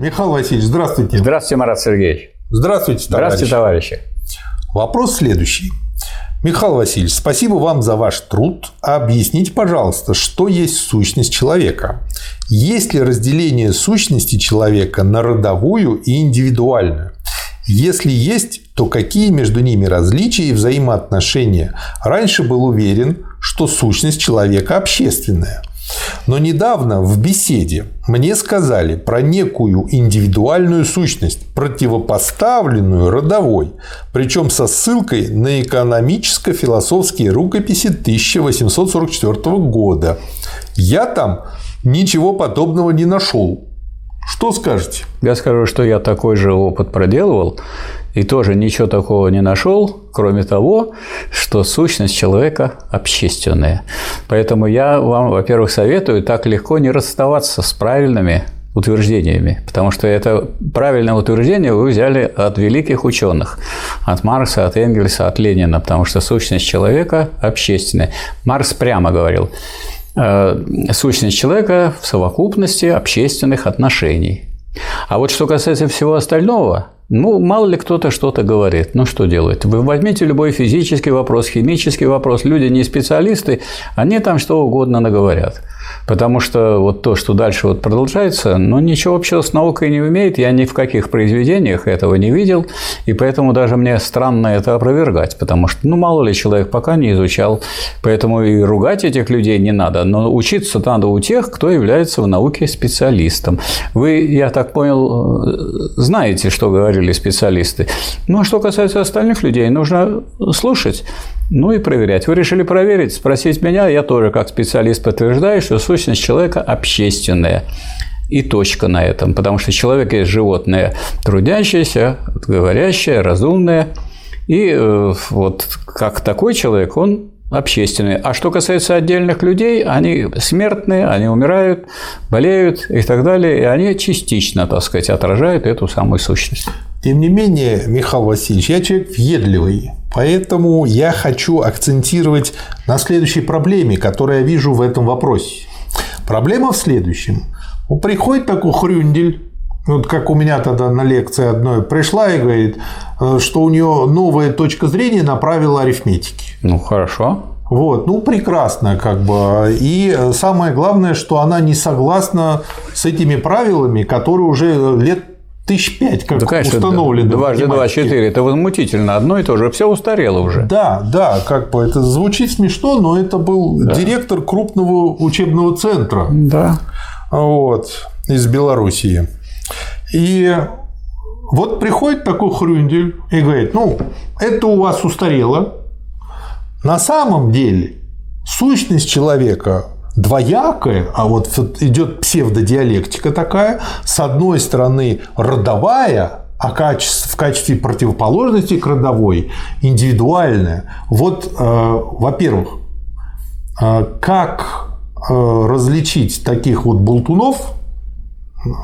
Михаил Васильевич, здравствуйте. Здравствуйте, Марат Сергеевич. Здравствуйте, товарищи. Здравствуйте, товарищи. Вопрос следующий. Михаил Васильевич, спасибо вам за ваш труд. Объясните, пожалуйста, что есть сущность человека? Есть ли разделение сущности человека на родовую и индивидуальную? Если есть, то какие между ними различия и взаимоотношения? Раньше был уверен, что сущность человека общественная. Но недавно в беседе мне сказали про некую индивидуальную сущность, противопоставленную родовой, причем со ссылкой на экономическо-философские рукописи 1844 года. Я там ничего подобного не нашел. Что скажете? Я скажу, что я такой же опыт проделывал и тоже ничего такого не нашел, кроме того, что сущность человека общественная. Поэтому я вам, во-первых, советую так легко не расставаться с правильными утверждениями, потому что это правильное утверждение вы взяли от великих ученых, от Маркса, от Энгельса, от Ленина, потому что сущность человека общественная. Маркс прямо говорил, Э, сущность человека в совокупности общественных отношений. А вот что касается всего остального, ну, мало ли кто-то что-то говорит. Ну, что делать? Вы возьмите любой физический вопрос, химический вопрос. Люди не специалисты, они там что угодно наговорят. Потому что вот то, что дальше вот продолжается, ну, ничего общего с наукой не умеет. Я ни в каких произведениях этого не видел. И поэтому даже мне странно это опровергать. Потому что, ну, мало ли человек пока не изучал. Поэтому и ругать этих людей не надо. Но учиться надо у тех, кто является в науке специалистом. Вы, я так понял, знаете, что говорили специалисты. Ну, а что касается остальных людей, нужно слушать. Ну и проверять. Вы решили проверить, спросить меня, я тоже как специалист подтверждаю, что сущность человека общественная. И точка на этом, потому что человек есть животное трудящееся, говорящее, разумное. И э, вот как такой человек, он общественный. А что касается отдельных людей, они смертные, они умирают, болеют и так далее, и они частично, так сказать, отражают эту самую сущность. Тем не менее, Михаил Васильевич, я человек въедливый, поэтому я хочу акцентировать на следующей проблеме, которую я вижу в этом вопросе. Проблема в следующем. Приходит такой хрюндель, вот как у меня тогда на лекции одной пришла и говорит, э, что у нее новая точка зрения на правила арифметики. Ну, хорошо. Вот, ну прекрасно, как бы. И самое главное, что она не согласна с этими правилами, которые уже лет тысяч пять, как да, конечно, установлено. Дважды два четыре. Это возмутительно. Одно и то же. Все устарело уже. Да, да, как бы это звучит смешно, но это был да. директор крупного учебного центра. Да. Вот, из Белоруссии. И вот приходит такой хрюндель и говорит, ну, это у вас устарело. На самом деле сущность человека двоякое, а вот идет псевдодиалектика такая, с одной стороны родовая, а в качестве противоположности к родовой индивидуальная. Вот, э, во-первых, э, как э, различить таких вот болтунов?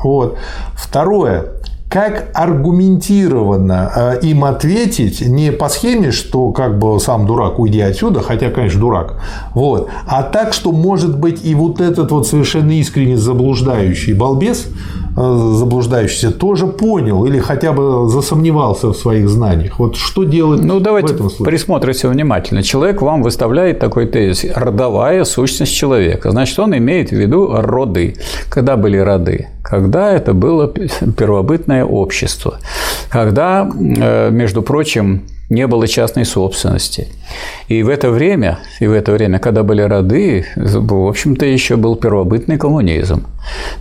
Вот. Второе, как аргументированно э, им ответить не по схеме, что как бы сам дурак, уйди отсюда, хотя, конечно, дурак, вот, а так, что может быть и вот этот вот совершенно искренне заблуждающий балбес Э, заблуждающийся тоже понял или хотя бы засомневался в своих знаниях. Вот что делать ну, давайте в этом случае? присмотримся внимательно. Человек вам выставляет такой тезис – родовая сущность человека. Значит, он имеет в виду роды. Когда были роды? Когда это было первобытное общество. Когда, э, между прочим, не было частной собственности. И в это время, и в это время, когда были роды, в общем-то, еще был первобытный коммунизм.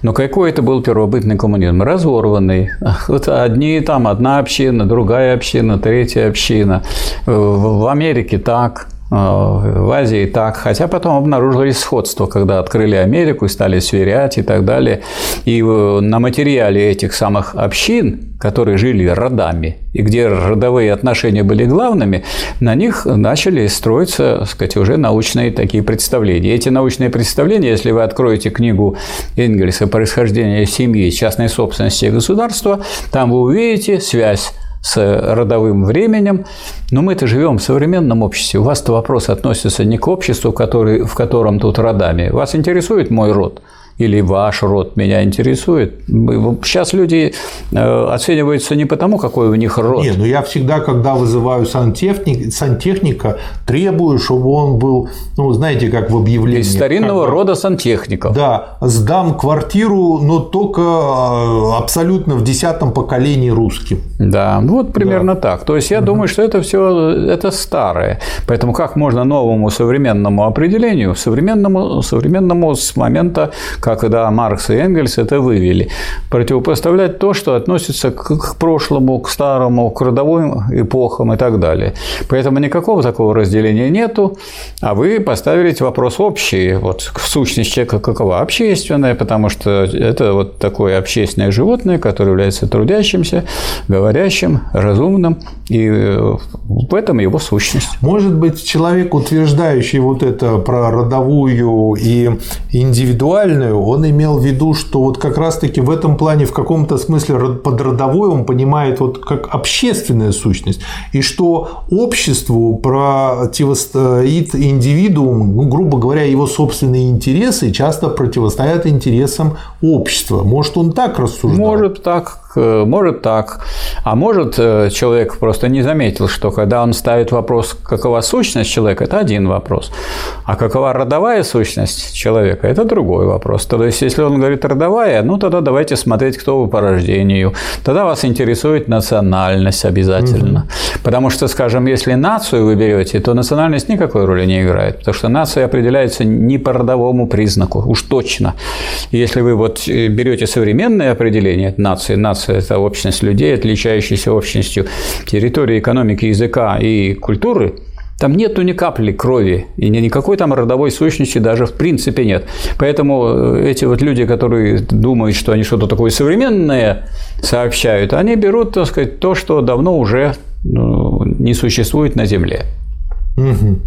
Но какой это был первобытный коммунизм? Разорванный. Вот одни там, одна община, другая община, третья община. В Америке так, в Азии так, хотя потом обнаружилось сходство, когда открыли Америку и стали сверять и так далее. И э, на материале этих самых общин, которые жили родами, и где родовые отношения были главными, на них начали строиться, так сказать, уже научные такие представления. Эти научные представления, если вы откроете книгу Энгельса «Происхождение семьи, частной собственности и государства», там вы увидите связь с родовым временем. Но мы-то живем в современном обществе. У вас-то вопрос относится не к обществу, который, в котором тут родами. Вас интересует мой род? Или ваш род меня интересует. Сейчас люди э, оцениваются не потому, какой у них род. Не, ну я всегда, когда вызываю сантехник, сантехника, требую, чтобы он был, ну, знаете, как в объявлении. Из старинного как, рода сантехников. Да, сдам квартиру, но только э, абсолютно в десятом поколении русским. Да, ну вот примерно да. так. То есть я угу. думаю, что это все это старое. Поэтому как можно новому современному определению, современному, современному с момента когда Маркс и Энгельс это вывели. Противопоставлять то, что относится к прошлому, к старому, к родовым эпохам и так далее. Поэтому никакого такого разделения нету, а вы поставили вопрос общий. Вот сущность человека какова? Общественная, потому что это вот такое общественное животное, которое является трудящимся, говорящим, разумным, и в этом его сущность. Может быть, человек, утверждающий вот это про родовую и индивидуальную, он имел в виду, что вот как раз-таки в этом плане в каком-то смысле под родовой он понимает вот как общественная сущность, и что обществу противостоит индивидуум, ну, грубо говоря, его собственные интересы часто противостоят интересам общества. Может, он так рассуждал? Может так, может так, а может э, человек просто не заметил, что когда он ставит вопрос, какова сущность человека, это один вопрос, а какова родовая сущность человека, это другой вопрос. То есть, если он говорит родовая, ну тогда давайте смотреть, кто вы по рождению. Тогда вас интересует национальность обязательно. Угу. Потому что, скажем, если нацию вы берете, то национальность никакой роли не играет, потому что нация определяется не по родовому признаку, уж точно. Если вы вот э, берете современное определение нации, нация – это общность людей, отличающаяся общностью территории, экономики, языка и культуры, там нету ни капли крови, и никакой там родовой сущности даже в принципе нет. Поэтому э, эти вот люди, которые думают, что они что-то такое современное сообщают, они берут, так сказать, то, что давно уже ну, не существует на Земле. Угу.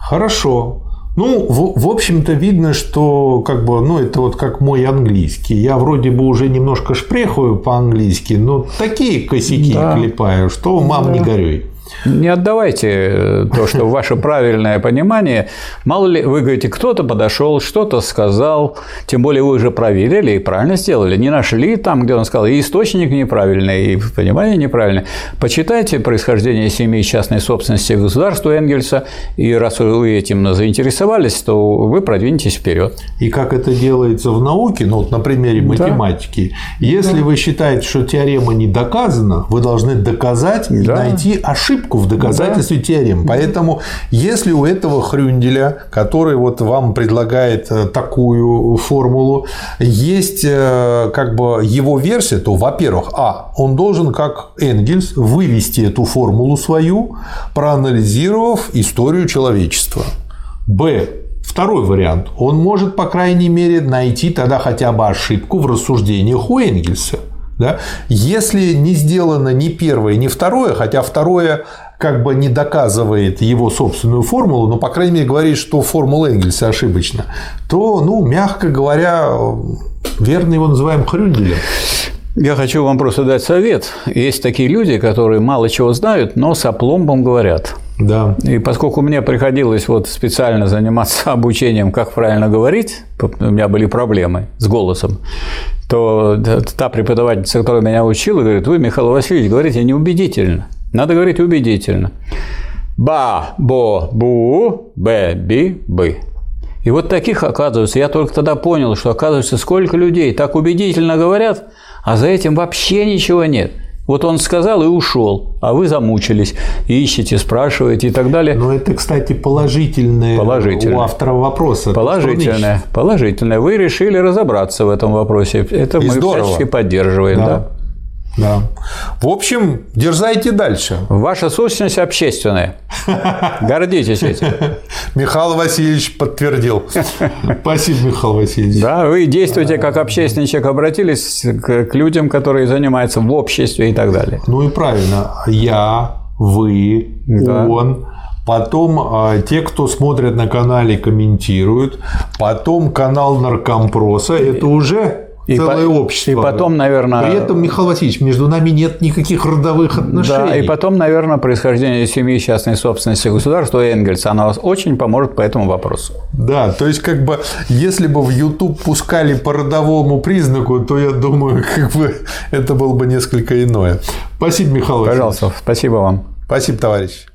Хорошо. Ну, в, в общем-то, видно, что как бы, ну, это вот как мой английский. Я вроде бы уже немножко шпрехаю по-английски, но такие косяки да. клепаю, что мам да. не горюй. Не отдавайте э, то, что ваше правильное понимание. Мало ли, вы говорите, кто-то подошел, что-то сказал, тем более вы уже проверили и правильно сделали. Не нашли там, где он сказал, и источник неправильный, и понимание неправильное. Почитайте происхождение семьи частной собственности государства Энгельса, и раз вы этим заинтересовались, то вы продвинетесь вперед. И как это делается в науке, ну вот на примере математики, да. если да. вы считаете, что теорема не доказана, вы должны доказать и найти ошибку ошибку в доказательстве да. теорем. Поэтому, если у этого Хрюнделя, который вот вам предлагает э, такую формулу, есть э, как бы его версия, то, во-первых, а, он должен, как Энгельс, вывести эту формулу свою, проанализировав историю человечества. Б. Второй вариант. Он может, по крайней мере, найти тогда хотя бы ошибку в рассуждениях у Энгельса. Да? Если не сделано ни первое, ни второе, хотя второе как бы не доказывает его собственную формулу, но, по крайней мере, говорит, что формула Энгельса ошибочна, то, ну, мягко говоря, верно его называем Хрюнделем. Я хочу вам просто дать совет. Есть такие люди, которые мало чего знают, но с опломбом говорят. Да. И поскольку мне приходилось вот специально заниматься обучением, как правильно говорить, у меня были проблемы с голосом, то та преподавательница, которая меня учила, говорит, вы, Михаил Васильевич, говорите неубедительно. Надо говорить убедительно. Ба, бо, бу, бе, би, бы. И вот таких, оказывается, я только тогда понял, что, оказывается, сколько людей так убедительно говорят, а за этим вообще ничего нет. Вот он сказал и ушел, а вы замучились, ищете, спрашиваете и так далее. Но это, кстати, положительное, положительное. у автора вопроса. Положительное, положительное. Вы решили разобраться в этом вопросе. Это и мы здорово. всячески поддерживаем. Да. Да. Да. В общем, дерзайте дальше. Ваша сущность общественная. Гордитесь этим. Михаил Васильевич подтвердил. Спасибо, Михаил Васильевич. Да, вы действуете как общественный человек, обратились к людям, которые занимаются в обществе и так далее. Ну и правильно. Я, вы, да. он. Потом а, те, кто смотрят на канале, комментируют. Потом канал Наркомпроса. Это уже И целое по- общество. и потом, наверное- При этом, Михаил Васильевич, между нами нет никаких родовых отношений. Да, и потом, наверное, происхождение семьи частной собственности государства Энгельса, оно очень поможет по этому вопросу. Да, то есть, как бы, если бы в YouTube пускали по родовому признаку, то я думаю, как бы это было бы несколько иное. Спасибо, Михаил Васильевич. Пожалуйста, спасибо вам. Спасибо, товарищ.